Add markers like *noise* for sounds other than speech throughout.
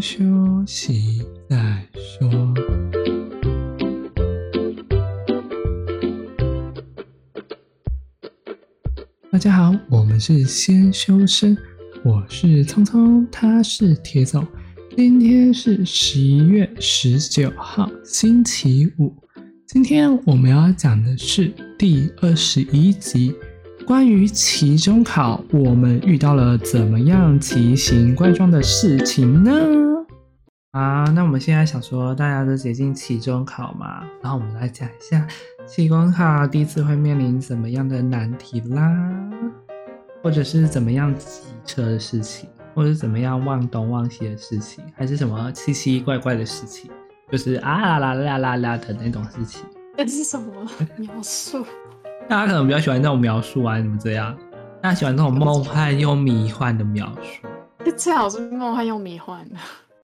休息再说。大家好，我们是先修身，我是聪聪，他是铁总。今天是十一月十九号，星期五。今天我们要讲的是第二十一集。关于期中考，我们遇到了怎么样奇形怪状的事情呢？啊，那我们现在想说，大家都接近期中考嘛，然后我们来讲一下期中考第一次会面临怎么样的难题啦，或者是怎么样挤车的事情，或者是怎么样忘东忘西的事情，还是什么奇奇怪怪的事情，就是啊啦啦啦啦啦的那种事情。这是什么描述？大家可能比较喜欢这种描述啊，怎么这样？大家喜欢这种梦幻又迷幻的描述。最好是梦幻又迷幻的。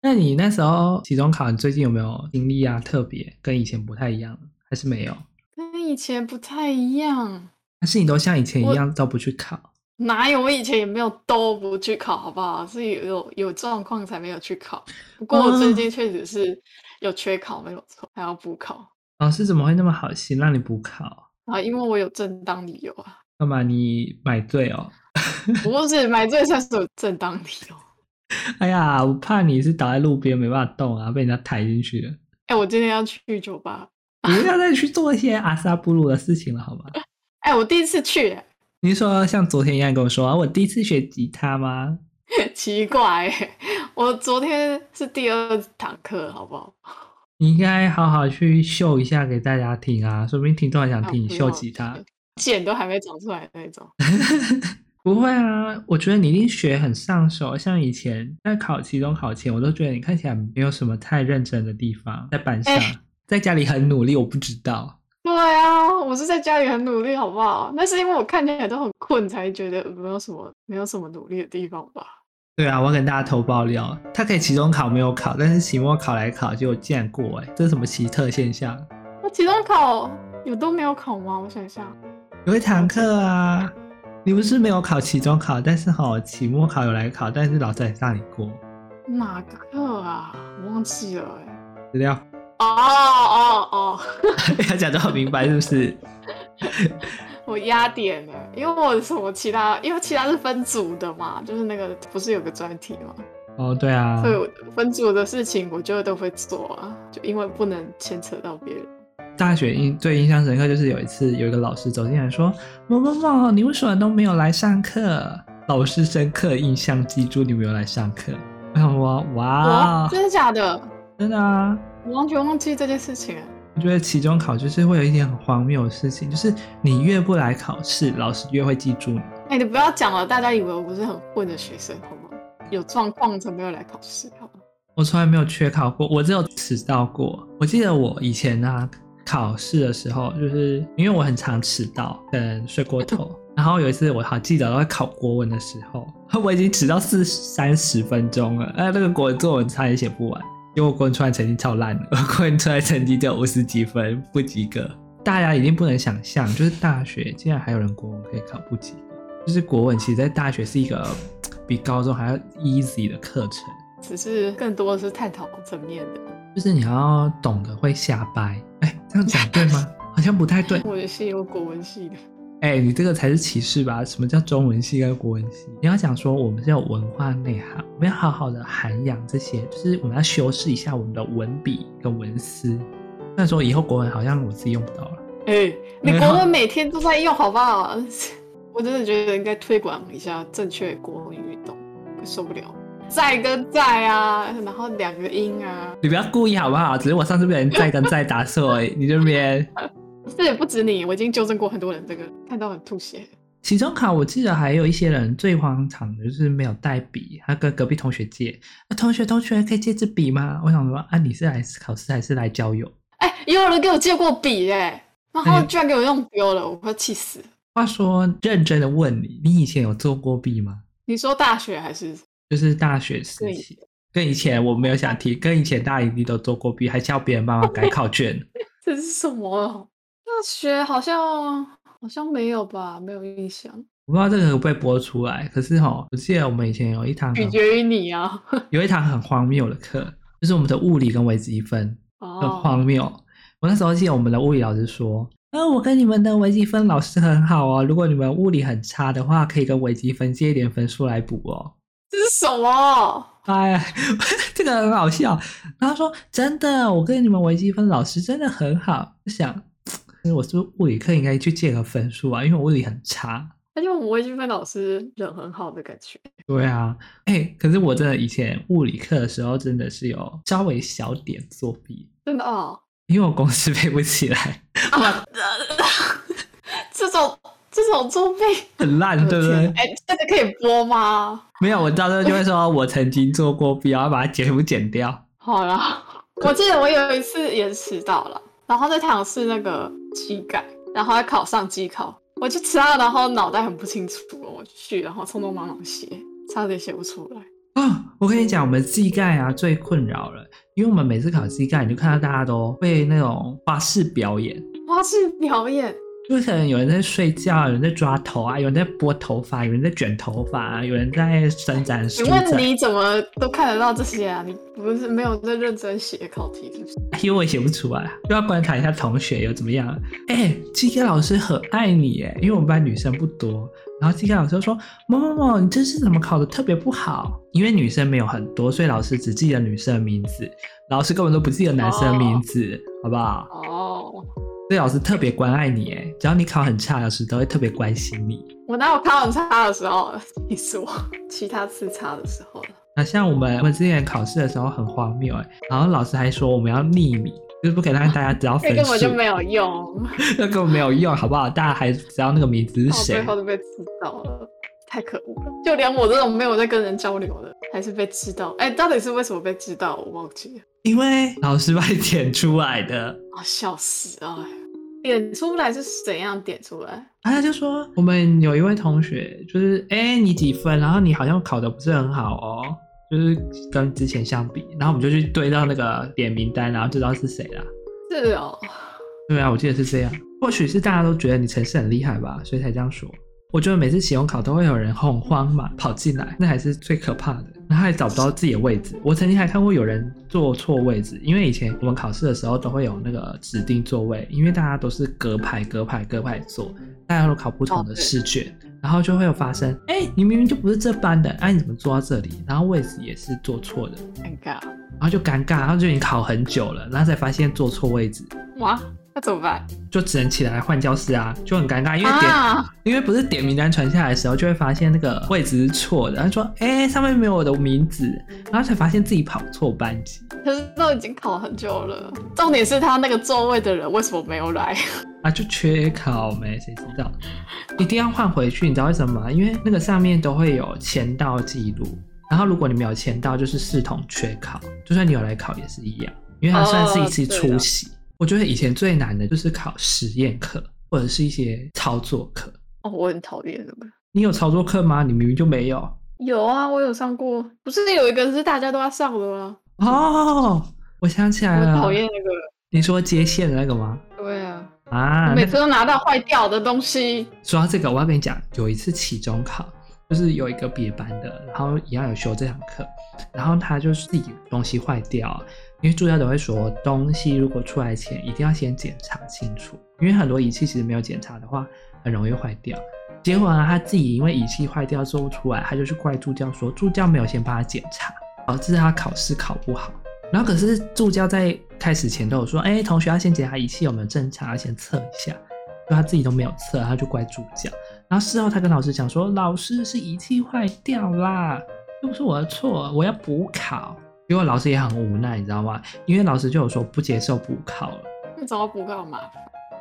那你那时候期中考，你最近有没有经历啊？特别跟以前不太一样，还是没有？跟以前不太一样。还是你都像以前一样都不去考？哪有？我以前也没有都不去考，好不好？是有有有状况才没有去考。不过我最近确实是有缺考，没有错，还要补考。老师怎么会那么好心让你补考？啊，因为我有正当理由啊。干嘛？你买醉哦？不是买醉算是有正当理由。*laughs* 哎呀，我怕你是倒在路边没办法动啊，被人家抬进去了。哎、欸，我今天要去酒吧，你不要再去做一些阿萨布鲁的事情了，好吗？哎、欸，我第一次去。你是说像昨天一样跟我说，我第一次学吉他吗？*laughs* 奇怪，我昨天是第二堂课，好不好？*laughs* 你应该好好去秀一下给大家听啊，说不定听众还想听你秀吉他，茧都还没长出来那种。不会啊，我觉得你一定学很上手。像以前在考期中考前，我都觉得你看起来没有什么太认真的地方，在班上，欸、在家里很努力，我不知道。对啊，我是在家里很努力，好不好？那是因为我看起来都很困，才觉得没有什么没有什么努力的地方吧。对啊，我要跟大家偷爆料，他可以期中考没有考，但是期末考来考就竟然过，哎，这是什么奇特现象？那期中考有都没有考吗？我想一下，有一堂课啊，你不是没有考期中考，但是好期末考有来考，但是老师还让你过。哪个课啊？我忘记了，哎，资料。哦哦哦，*laughs* 要讲得很明白是不是？*laughs* 我压点了，因为我什么其他，因为其他是分组的嘛，就是那个不是有个专题嘛。哦，对啊。所以我分组的事情，我就都会做啊，就因为不能牵扯到别人。大学印最印象深刻就是有一次有一个老师走进来说：“某某某，你为什么都没有来上课？”老师深刻印象记住你没有来上课。我想说，哇，真的假的？真的啊，我完全忘记这件事情。我觉得期中考就是会有一点很荒谬的事情，就是你越不来考试，老师越会记住你。哎、欸，你不要讲了，大家以为我不是很混的学生，好吗？有状况才没有来考试，好吗？我从来没有缺考过，我只有迟到过。我记得我以前呢、啊，考试的时候，就是因为我很常迟到，跟睡过头。然后有一次我好记得，我在考国文的时候，*laughs* 我已经迟到四三十分钟了，哎，那个国文作文差点写不完。因为我国文出来成绩超烂的，*laughs* 我国文出来成绩只有五十几分，不及格。大家一定不能想象，就是大学竟然还有人国文可以考不及格。就是国文其实，在大学是一个比高中还要 easy 的课程，只是更多的是探讨层面的。就是你要懂得会瞎掰，哎，这样讲对吗？好像不太对。我也是有国文系的。哎、欸，你这个才是歧视吧？什么叫中文系跟国文系？你要讲说我们是有文化内涵，我们要好好的涵养这些，就是我们要修饰一下我们的文笔跟文思。那说以后国文好像我自己用不到了。哎、欸，你国文每天都在用，好不好？*laughs* 我真的觉得应该推广一下正确国文运动，受不了。在跟在啊，然后两个音啊。你不要故意好不好？只是我上次被人在跟在打错而已。*laughs* 你这边。这也不止你，我已经纠正过很多人，这个看到很吐血。期中考，我记得还有一些人最荒唐的就是没有带笔，他跟隔壁同学借。啊，同学，同学可以借支笔吗？我想说，啊，你是来考试还是来交友？哎，也有人给我借过笔哎，然后居然给我用丢了，哎、我快气死了。话说，认真的问你，你以前有做过弊吗？你说大学还是？就是大学时期，跟以前我没有想提，跟以前大一你都做过弊，还叫别人帮忙改 *laughs* 考卷。*laughs* 这是什么？大学好像好像没有吧，没有印象。我不知道这个会不会播出来，可是哈，我记得我们以前有一堂，取决于你啊，有一堂很荒谬的课，就是我们的物理跟微积分，很荒谬。Oh. 我那时候记得我们的物理老师说，啊，我跟你们的微积分老师很好哦，如果你们物理很差的话，可以跟微积分借一点分数来补哦。这是什么？哎，*laughs* 这个很好笑。然后说真的，我跟你们微积分老师真的很好。我想，我是不是物理课应该去借个分数啊？因为我物理很差。而且我们微积分老师人很好的感觉。对啊，哎、欸，可是我真的以前物理课的时候真的是有稍微小点作弊。真的哦。因为我公式背不起来。啊、*laughs* 这种。这种作弊很烂，对不对？哎，这个可以播吗？没有，我到时候就会说我曾经做过弊，然后把它全部剪掉。好了，我记得我有一次也迟到了，然后那堂是那个机改，然后还考上机考，我就迟到了，然后脑袋很不清楚，我去，然后匆匆忙忙写，差点写不出来。啊、哦，我跟你讲，我们机盖啊最困扰了，因为我们每次考机盖，你就看到大家都被那种花式表演，花式表演。就可能有人在睡觉，有人在抓头啊，有人在拨头发，有人在卷头发啊，有人在伸展。请问你怎么都看得到这些啊？你不是没有在认真写考题是不是？因为我也写不出来，就要观察一下同学又怎么样。哎、欸，基概老师很爱你哎，因为我们班女生不多。然后基概老师就说：“某某某，你这次怎么考的特别不好？因为女生没有很多，所以老师只记得女生的名字，老师根本都不记得男生的名字，哦、好不好？”哦。所以老师特别关爱你，哎，只要你考很差，老师都会特别关心你。我哪有考很差的时候？*laughs* 你说其他次差的时候。那像我们我们之前考试的时候很荒谬，哎，然后老师还说我们要匿名，就是不可以让大家知道 *laughs* 分数。根本就没有用，*laughs* 那根本没有用，好不好？大家还知道那个名字是谁？最后都被知道了，太可恶了！就连我这种没有在跟人交流的，还是被知道。哎，到底是为什么被知道？我忘记了。因为老师把你点出来的，啊、哦，笑死啊！点出来是怎样点出来？啊，他就说我们有一位同学，就是哎、欸，你几分？然后你好像考得不是很好哦，就是跟之前相比，然后我们就去对到那个点名单，然后就知道是谁了。是哦，对啊，我记得是这样。或许是大家都觉得你城市很厉害吧，所以才这样说。我觉得每次期中考都会有人恐慌嘛，跑进来，那还是最可怕的。然后还找不到自己的位置。我曾经还看过有人坐错位置，因为以前我们考试的时候都会有那个指定座位，因为大家都是隔排、隔排、隔排坐，大家都考不同的试卷，然后就会有发生，哎，你明明就不是这班的，哎，你怎么坐到这里？然后位置也是坐错的，尴尬。然后就尴尬，然后就已经考很久了，然后才发现坐错位置。哇！那怎么办？就只能起来换教室啊，就很尴尬，因为点，啊、因为不是点名单传下来的时候，就会发现那个位置是错的。他说：“哎、欸，上面没有我的名字。”然后才发现自己跑错班级。可是都已经考很久了，重点是他那个座位的人为什么没有来？*laughs* 啊，就缺考没？谁知道？一定要换回去，你知道为什么吗？因为那个上面都会有签到记录，然后如果你没有签到，就是视同缺考，就算你有来考也是一样，因为它算是一次出席。哦我觉得以前最难的就是考实验课或者是一些操作课哦，我很讨厌那个。你有操作课吗？你明明就没有。有啊，我有上过，不是有一个是大家都要上的吗？哦，我想起来了，我讨厌那个。你说接线的那个吗？对啊。啊，每次都拿到坏掉的东西。说到这个，我要跟你讲，有一次期中考，就是有一个别班的，然后一样有修这堂课，然后他就是自己东西坏掉。因为助教都会说，东西如果出来前一定要先检查清楚，因为很多仪器其实没有检查的话，很容易坏掉。结果呢，他自己因为仪器坏掉做不出来，他就去怪助教说，助教没有先帮他检查，导致他考试考不好。然后可是助教在开始前都有说，哎，同学要先检查仪器有没有正常，要先测一下。就他自己都没有测，他就怪助教。然后事后他跟老师讲说，老师是仪器坏掉啦，又不是我的错，我要补考。结果老师也很无奈，你知道吗？因为老师就有说不接受补考了。那找补考嘛？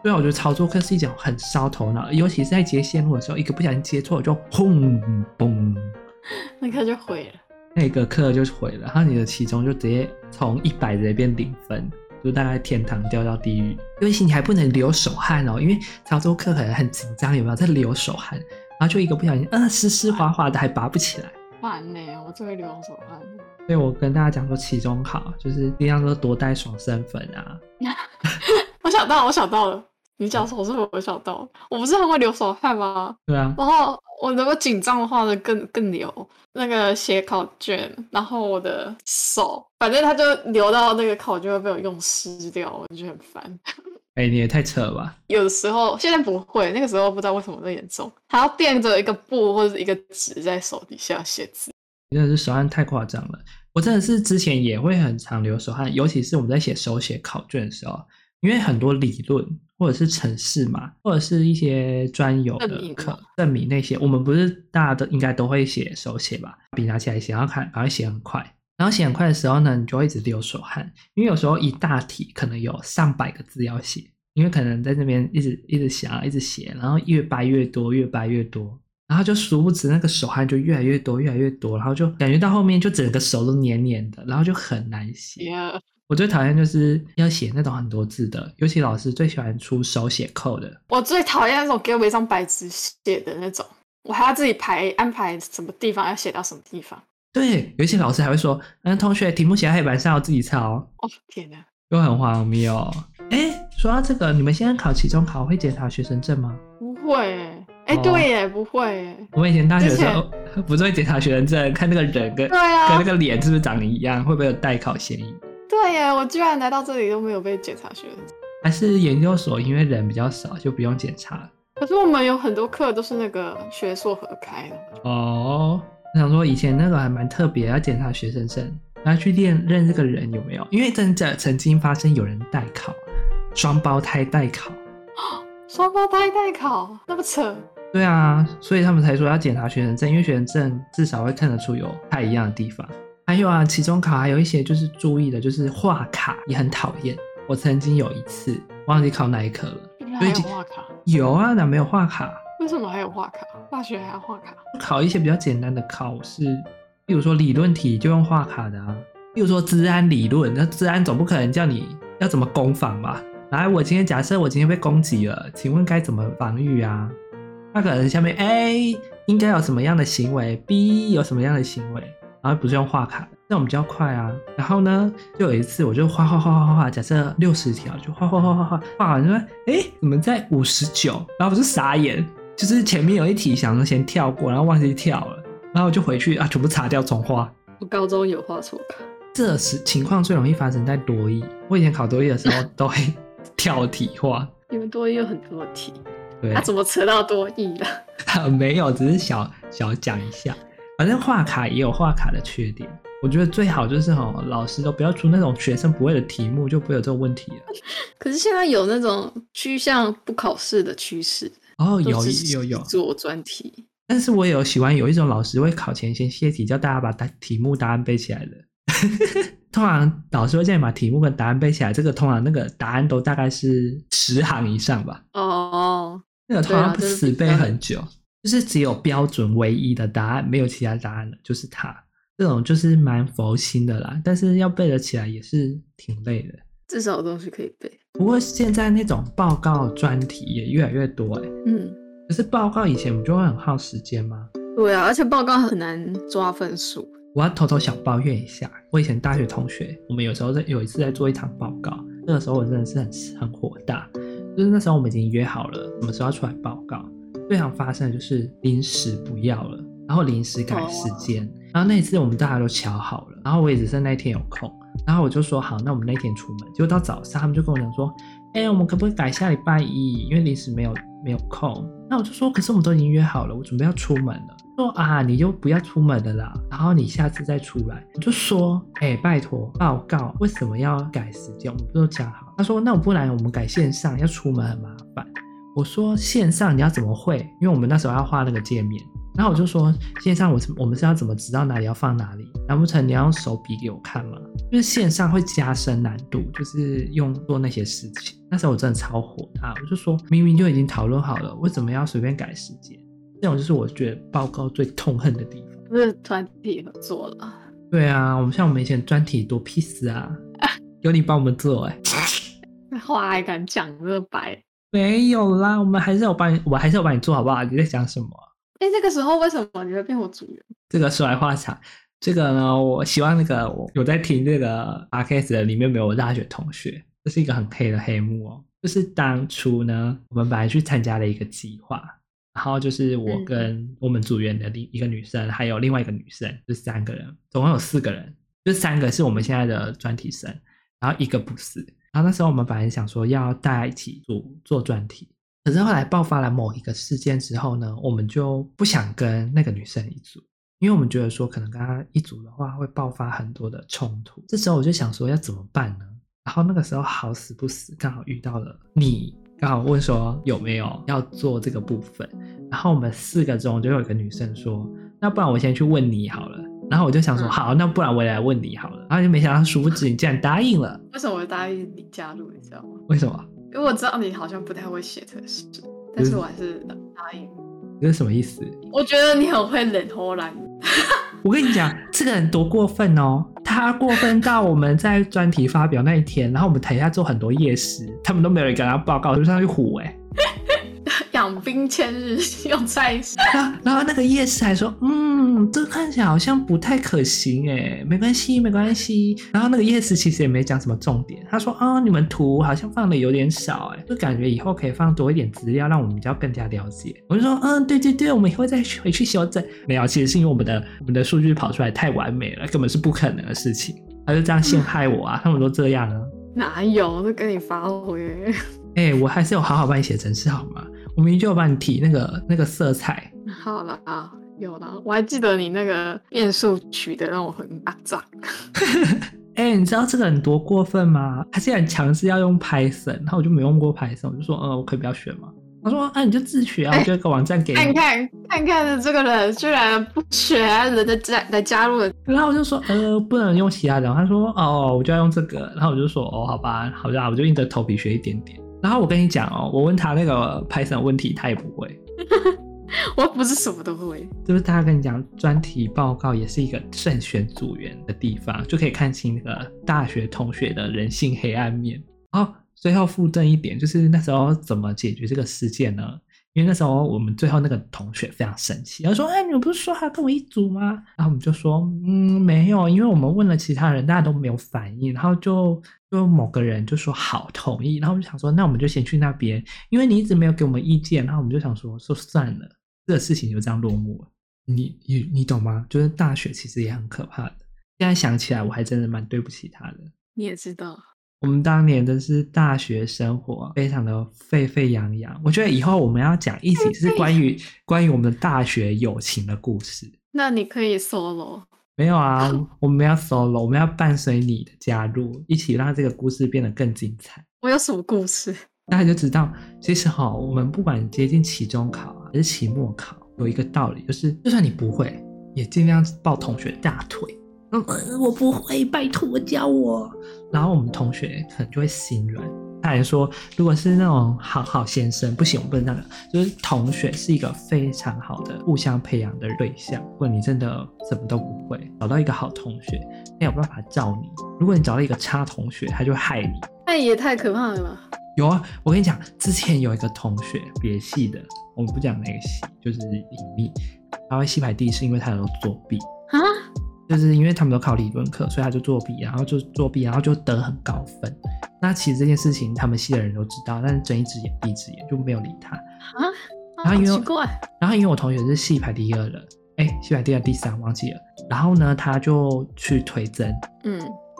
对啊，我觉得操作课是一种很烧头脑，尤其是在接线路的时候，一个不小心接错就轰嘣，*laughs* 那课就毁了。那个课就毁了，然后你的期中就直接从一百直接变零分，就大概天堂掉到地狱。尤其你还不能流手汗哦，因为操作课可能很紧张，有没有在流手汗？然后就一个不小心，呃，湿湿滑滑的，还拔不起来。烦呢，我最会流手汗。所以我跟大家讲说，期中考就是尽量说多带爽身粉啊。*laughs* 我想到，我想到了，你讲手势，我想到，我不是很会流手汗吗？对啊。然后我如果紧张的话呢，更更流那个写考卷，然后我的手，反正它就流到那个考卷会被我用湿掉，我就觉得很烦。哎、欸，你也太扯了吧！有的时候现在不会，那个时候不知道为什么那么严重，还要垫着一个布或者一个纸在手底下写字。真的是手汗太夸张了，我真的是之前也会很常流手汗，尤其是我们在写手写考卷的时候，因为很多理论或者是程式嘛，或者是一些专有的课证明那些，我们不是大家都应该都会写手写吧？笔拿起来写，然后看，反而写很快。然后写很快的时候呢，你就会一直流手汗，因为有时候一大题可能有上百个字要写，因为可能在这边一直一直写啊，一直写，然后越掰越多，越掰越多，然后就殊不知那个手汗就越来越多，越来越多，然后就感觉到后面就整个手都黏黏的，然后就很难写。Yeah. 我最讨厌就是要写那种很多字的，尤其老师最喜欢出手写扣的。我最讨厌那种给我一张白纸写的那种，我还要自己排安排什么地方要写到什么地方。对，有些老师还会说：“嗯，同学，题目写在黑板上，要自己抄。”哦，天哪，又很荒谬。哎，说到这个，你们现在考期中考会检查学生证吗？不会。哎，对耶，不会。我们以前大学的时候不是会检查学生证，看那个人跟对啊，跟那个脸是不是长得一样，会不会有代考嫌疑？对耶，我居然来到这里都没有被检查学生证。还是研究所因为人比较少，就不用检查。可是我们有很多课都是那个学硕合开的。哦。我想说，以前那个还蛮特别，要检查学生证，然后去练认这个人有没有，因为真的曾经发生有人代考，双胞胎代考，*gasps* 双胞胎代考那么扯？对啊，所以他们才说要检查学生证，因为学生证至少会看得出有不太一样的地方。还有啊，期中考还有一些就是注意的，就是画卡也很讨厌。我曾经有一次忘记考哪一科了，还有画卡？有啊，哪没有画卡？为什么还有画卡？大学还要画卡？考一些比较简单的考试，比如说理论题就用画卡的啊。比如说治安理论，那治安总不可能叫你要怎么攻防吧？来，我今天假设我今天被攻击了，请问该怎么防御啊？那可能下面 A 应该有什么样的行为，B 有什么样的行为，然后不是用画卡的，这种比较快啊。然后呢，就有一次我就画画画画画画，假设六十条就画画画画画，画完就说，哎，怎么在五十九？然后我就傻眼。就是前面有一题想说先跳过，然后忘记跳了，然后就回去啊，全部擦掉重画。我高中有画错卡，这时情况最容易发生在多益。我以前考多益的时候都会 *laughs* 跳题画。你们多益有很多题，对，他、啊、怎么扯到多益了？啊，没有，只是小小讲一下。反正画卡也有画卡的缺点，我觉得最好就是哦，老师都不要出那种学生不会的题目，就不会有这种问题了。*laughs* 可是现在有那种趋向不考试的趋势。哦，有有有做专题，但是我有喜欢有一种老师会考前先泄题，叫大家把答题目答案背起来的。*laughs* 通常老师会叫你把题目跟答案背起来，这个通常那个答案都大概是十行以上吧。哦，那个通常不死背很久，啊就是、就是只有标准唯一的答案，没有其他答案了，就是它。这种就是蛮佛心的啦，但是要背得起来也是挺累的。至少有东西可以背。不过现在那种报告专题也越来越多哎。嗯。可是报告以前不就会很耗时间吗？对啊，而且报告很难抓分数。我要偷偷小抱怨一下，我以前大学同学，我们有时候在有一次在做一场报告，那个时候我真的是很很火大，就是那时候我们已经约好了什么时候要出来报告，最常发生的就是临时不要了，然后临时改时间，哦，然后那一次我们大家都瞧好了，然后我也只剩那天有空。然后我就说好，那我们那天出门。结果到早上，他们就跟我讲说，哎、我们可不可以改下礼拜一？因为临时没有没有空。那我就说，可是我们都已经约好了，我准备要出门了。说啊，你就不要出门了啦，然后你下次再出来。我就说，哎、拜托，报告为什么要改时间？我们不都讲好？他说，那我不然我们改线上，要出门很麻烦。我说线上你要怎么会？因为我们那时候要画那个界面。然后我就说，线上我我们是要怎么知道哪里要放哪里？难不成你要用手比给我看吗？就是线上会加深难度，就是用做那些事情。那时候我真的超火大，我就说明明就已经讨论好了，为什么要随便改时间？这种就是我觉得报告最痛恨的地方。不是团体合作了？对啊，我们像我们以前专题多屁事啊，有你帮我们做哎、欸，话还敢讲这白？没有啦，我们还是有帮你，我还是有帮你做好不好？你在讲什么？哎，那个时候为什么你会变我组员？这个说来话长。这个呢，我希望那个我有在听这个 podcast 的里面没有我大学同学，这是一个很黑的黑幕哦。就是当初呢，我们本来去参加了一个计划，然后就是我跟我们组员的另一个女生，还有另外一个女生，就三个人，总共有四个人，就三个是我们现在的专题生，然后一个不是。然后那时候我们本来想说要大家一起做做专题，可是后来爆发了某一个事件之后呢，我们就不想跟那个女生一组。因为我们觉得说，可能跟她一组的话会爆发很多的冲突。这时候我就想说，要怎么办呢？然后那个时候好死不死，刚好遇到了你，刚好问说有没有要做这个部分。然后我们四个中就有一个女生说，那不然我先去问你好了。然后我就想说，好，那不然我也来问你好了。然后就没想到，殊不知你竟然答应了。为什么我答应你加入？你知道吗？为什么？因为我知道你好像不太会写程式，但是我还是答应。这是什么意思？我觉得你很会冷偷懒。我跟你讲，这个人多过分哦！他过分到我们在专题发表那一天，然后我们台下做很多夜市，他们都没有人跟他报告，就上去唬哎。养兵千日，*laughs* 用在一时。*laughs* 然后那个夜市还说：“嗯，这看起来好像不太可行哎，没关系，没关系。”然后那个夜市其实也没讲什么重点，他说：“啊、哦，你们图好像放的有点少哎，就感觉以后可以放多一点资料，让我们比较更加了解。”我就说：“嗯，对对对，我们以后再回去修正。”没有，其实是因为我们的我们的数据跑出来太完美了，根本是不可能的事情。他就这样陷害我啊！他们都这样啊？*laughs* 哪有？都跟你发挥。哎、欸，我还是有好好帮你写程式好吗？我明明就有帮你提那个那个色彩。*laughs* 好了啊，有了，我还记得你那个变数取的让我很阿脏。哎、欸，你知道这个人多过分吗？他竟然强制要用 Python，然后我就没用过 Python，我就说，呃，我可以不要学吗？他说，啊，你就自学啊，我就个网站给你。看看看看，这个人居然不学，人家加来加入了。然后我就说，呃，不能用其他的。他说，哦，我就要用这个。然后我就说，哦，好吧，好吧，我就硬着头皮学一点点。然后我跟你讲哦，我问他那个 Python 问题，他也不会。*laughs* 我不是什么都不会。就是他跟你讲，专题报告也是一个慎选组员的地方，就可以看清那个大学同学的人性黑暗面。哦，最后附赠一点，就是那时候怎么解决这个事件呢？因为那时候我们最后那个同学非常生气，他说：“哎，你们不是说好跟我一组吗？”然后我们就说：“嗯，没有，因为我们问了其他人，大家都没有反应，然后就。”就某个人就说好同意，然后我们想说，那我们就先去那边，因为你一直没有给我们意见，然后我们就想说，说算了，这个事情就这样落幕了。你你你懂吗？就是大学其实也很可怕的。现在想起来，我还真的蛮对不起他的。你也知道，我们当年的是大学生活，非常的沸沸扬扬。我觉得以后我们要讲一起是关于关于我们的大学友情的故事。那你可以 solo。没有啊，*laughs* 我们要 solo，我们要伴随你的加入，一起让这个故事变得更精彩。我有什么故事？*laughs* 大家就知道，其实哈，我们不管接近期中考啊，还是期末考，有一个道理，就是就算你不会，也尽量抱同学大腿。嗯，我不会，拜托教我。然后我们同学可能就会心软。他还说，如果是那种好好先生，不行，我不能那个。就是同学是一个非常好的互相培养的对象。如果你真的什么都不会，找到一个好同学，他有办法罩你。如果你找到一个差同学，他就害你。那也太可怕了吧？有啊，我跟你讲，之前有一个同学，别系的，我们不讲哪个系，就是隐秘。他会系排第一，是因为他有作弊啊。就是因为他们都考理论课，所以他就作弊，然后就作弊，然后就得很高分。那其实这件事情他们系的人都知道，但是睁一只眼闭一只眼，就没有理他。啊，然后因为，然后因为我同学是系排第二了，哎，系排第二、第三忘记了。然后呢，他就去推甄，嗯，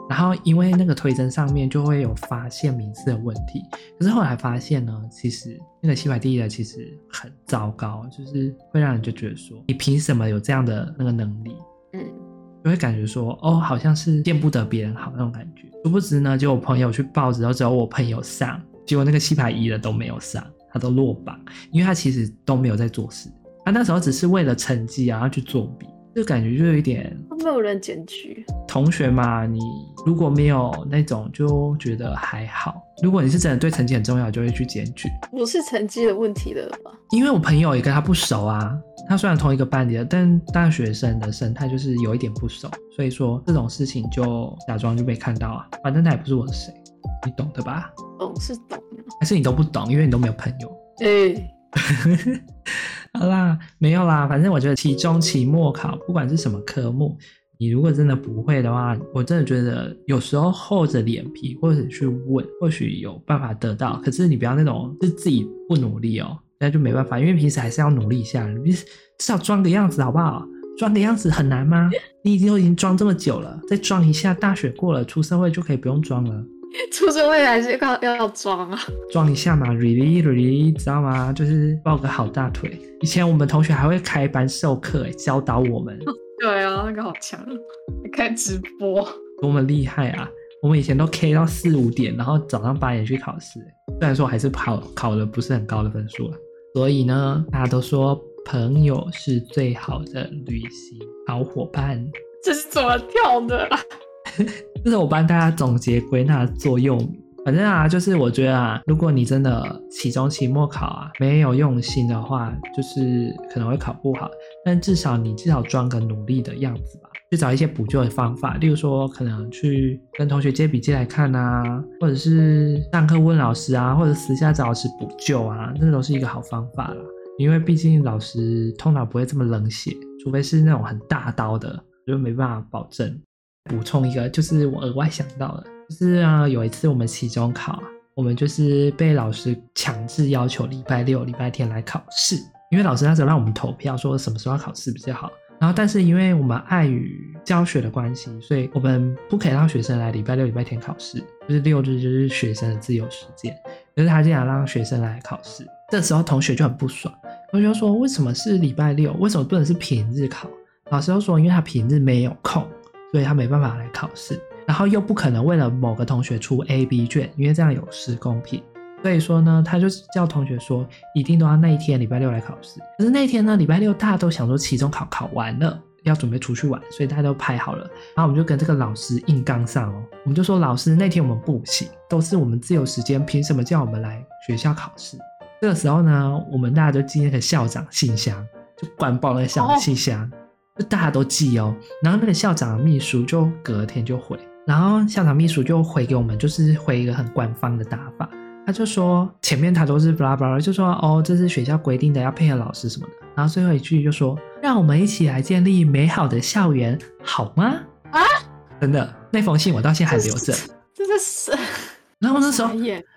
然后因为那个推甄上面就会有发现名次的问题，可是后来发现呢，其实那个系排第一的其实很糟糕，就是会让人就觉得说，你凭什么有这样的那个能力？就会感觉说，哦，好像是见不得别人好那种感觉。殊不知呢，就我朋友去报，然后只有我朋友上，结果那个系排一的都没有上，他都落榜，因为他其实都没有在做事，他那时候只是为了成绩然后去作弊。就感觉就有一点，没有人检举。同学嘛，你如果没有那种，就觉得还好。如果你是真的对成绩很重要，就会去检举。不是成绩的问题了吧？因为我朋友也跟他不熟啊。他虽然同一个班里的，但大学生的生态就是有一点不熟，所以说这种事情就假装就没看到啊。反正他也不是我的谁，你懂的吧？懂是懂，还是你都不懂，因为你都没有朋友。哎、欸。*laughs* *laughs* 好啦，没有啦，反正我觉得期中、期末考，不管是什么科目，你如果真的不会的话，我真的觉得有时候厚着脸皮或者去问，或许有办法得到。可是你不要那种是自己不努力哦，那就没办法，因为平时还是要努力一下，你至少装个样子好不好？装个样子很难吗？你已经都已经装这么久了，再装一下，大学过了，出社会就可以不用装了。*laughs* 出社会还是要要装啊？装一下嘛，really really，知道吗？就是抱个好大腿。以前我们同学还会开班授课，教导我们。*laughs* 对啊，那个好强，开直播，多么厉害啊！我们以前都 K 到四五点，然后早上八点去考试。虽然说还是考考的不是很高的分数了，所以呢，大家都说。朋友是最好的旅行好伙伴，这是怎么跳的啊？*laughs* 这是我帮大家总结归纳座右铭。反正啊，就是我觉得啊，如果你真的期中、期末考啊没有用心的话，就是可能会考不好。但至少你至少装个努力的样子吧，去找一些补救的方法，例如说可能去跟同学借笔记来看啊，或者是上课问老师啊，或者私下找老师补救啊，这都是一个好方法啦。因为毕竟老师通常不会这么冷血，除非是那种很大刀的，就没办法保证。补充一个，就是我额外想到的，就是啊，有一次我们期中考，我们就是被老师强制要求礼拜六、礼拜天来考试，因为老师那时候让我们投票说什么时候考试比较好。然后，但是因为我们碍于教学的关系，所以我们不可以让学生来礼拜六、礼拜天考试，就是六日就是学生的自由时间，可是他竟然让学生来考试。这时候同学就很不爽，同学说：“为什么是礼拜六？为什么不能是平日考？”老师就说：“因为他平日没有空，所以他没办法来考试。然后又不可能为了某个同学出 A、B 卷，因为这样有失公平。所以说呢，他就叫同学说，一定都要那一天礼拜六来考试。可是那天呢，礼拜六大家都想说期中考考完了，要准备出去玩，所以大家都排好了。然后我们就跟这个老师硬刚上哦，我们就说老师那天我们不行，都是我们自由时间，凭什么叫我们来学校考试？”这个时候呢，我们大家就进那个校长信箱，就灌爆那个校长信箱，就大家都寄哦。然后那个校长的秘书就隔天就回，然后校长秘书就回给我们，就是回一个很官方的打法。他就说前面他都是巴拉巴拉，就说哦，这是学校规定的，要配合老师什么的。然后最后一句就说，让我们一起来建立美好的校园，好吗？啊，真的，那封信我到现在还留着。真的是，然后 *laughs* 那时候，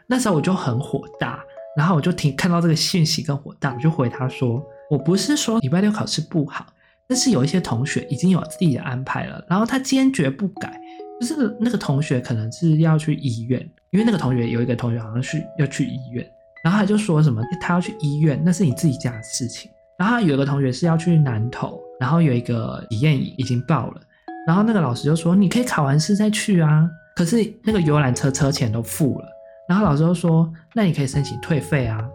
那时候我就很火大。然后我就听看到这个信息更火大，我就回他说：“我不是说礼拜六考试不好，但是有一些同学已经有自己的安排了，然后他坚决不改。就是那个同学可能是要去医院，因为那个同学有一个同学好像是要去医院，然后他就说什么他要去医院，那是你自己家的事情。然后有一个同学是要去南投，然后有一个体验已经报了，然后那个老师就说你可以考完试再去啊，可是那个游览车车钱都付了。”然后老师就说：“那你可以申请退费啊。”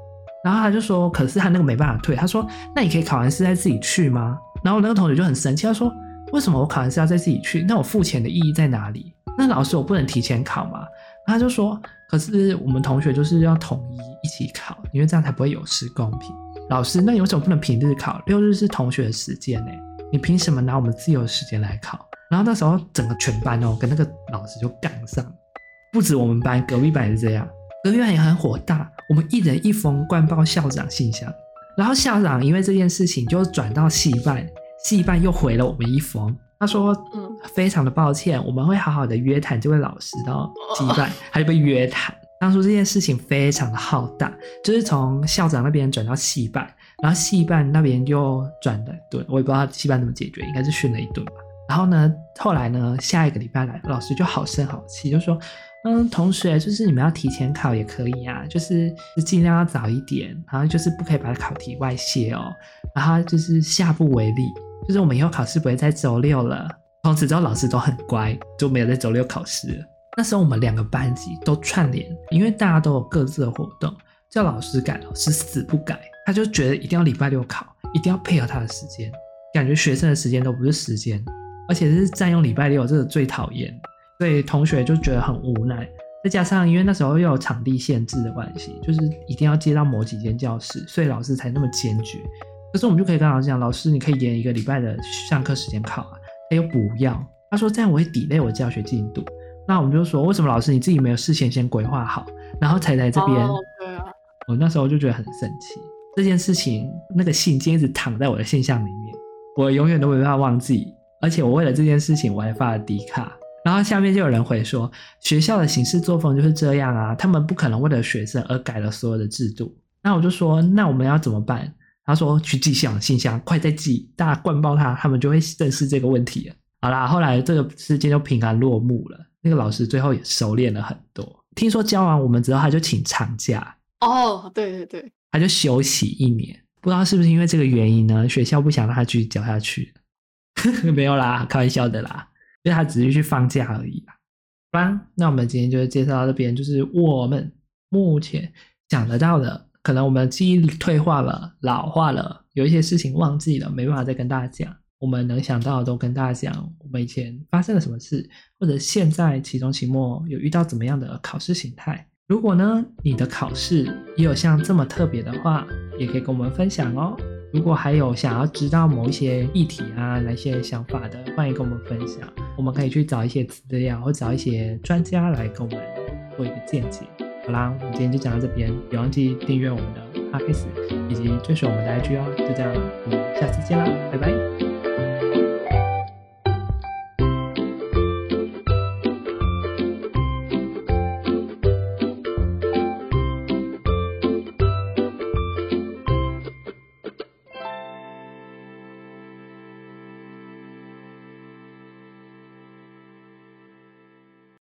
然后他就说：“可是他那个没办法退。”他说：“那你可以考完试再自己去吗？”然后那个同学就很生气，他说：“为什么我考完试要再自己去？那我付钱的意义在哪里？那老师我不能提前考吗？”他就说：“可是我们同学就是要统一一起考，因为这样才不会有失公平。”老师，那你为什么不能平日考？六日是同学的时间呢？你凭什么拿我们自由的时间来考？然后那时候整个全班哦跟那个老师就杠上。不止我们班，隔壁班也是这样。隔壁班也很火大，我们一人一封灌爆校长信箱，然后校长因为这件事情就转到系办，系办又回了我们一封，他说：“嗯，非常的抱歉，我们会好好的约谈这位老师到系办，还被约谈。当初这件事情非常的浩大，就是从校长那边转到系办，然后系办那边就转了一顿，我也不知道系办怎么解决，应该是训了一顿吧。然后呢，后来呢，下一个礼拜来，老师就好声好气就说。”嗯，同学，就是你们要提前考也可以啊，就是尽量要早一点，然后就是不可以把考题外泄哦，然后就是下不为例，就是我们以后考试不会在周六了。从此之后，老师都很乖，就没有在周六考试了。那时候我们两个班级都串联，因为大家都有各自的活动，叫老师改，老师死不改，他就觉得一定要礼拜六考，一定要配合他的时间，感觉学生的时间都不是时间，而且是占用礼拜六，这个最讨厌。所以同学就觉得很无奈，再加上因为那时候又有场地限制的关系，就是一定要接到某几间教室，所以老师才那么坚决。可是我们就可以跟老师讲，老师你可以延一个礼拜的上课时间考啊，他又不要，他说这样我会 delay 我教学进度。那我们就说，为什么老师你自己没有事先先规划好，然后才来这边？哦，对啊。我那时候就觉得很生气，这件事情那个信件一直躺在我的信箱里面，我永远都没办法忘记。而且我为了这件事情我还发了迪卡。然后下面就有人回说，学校的行事作风就是这样啊，他们不可能为了学生而改了所有的制度。那我就说，那我们要怎么办？他说去寄信信箱，快再寄，大家灌爆他，他们就会正视这个问题了。好啦，后来这个事件就平安落幕了。那个老师最后也收敛了很多。听说教完我们之后，他就请长假。哦，对对对，他就休息一年。不知道是不是因为这个原因呢？学校不想让他继续教下去。*laughs* 没有啦，开玩笑的啦。因为他只是去放假而已吧。好吧，那我们今天就介绍到这边，就是我们目前想得到的，可能我们记忆退化了、老化了，有一些事情忘记了，没办法再跟大家讲。我们能想到的都跟大家讲，我们以前发生了什么事，或者现在期中、期末有遇到怎么样的考试形态。如果呢，你的考试也有像这么特别的话，也可以跟我们分享哦。如果还有想要知道某一些议题啊，哪些想法的，欢迎跟我们分享。我们可以去找一些资料，或找一些专家来跟我们做一个见解。好啦，我们今天就讲到这边，别忘记订阅我们的 p o d c a s 以及追随我们的 IG 哦。就这样，我们下次见啦，拜拜。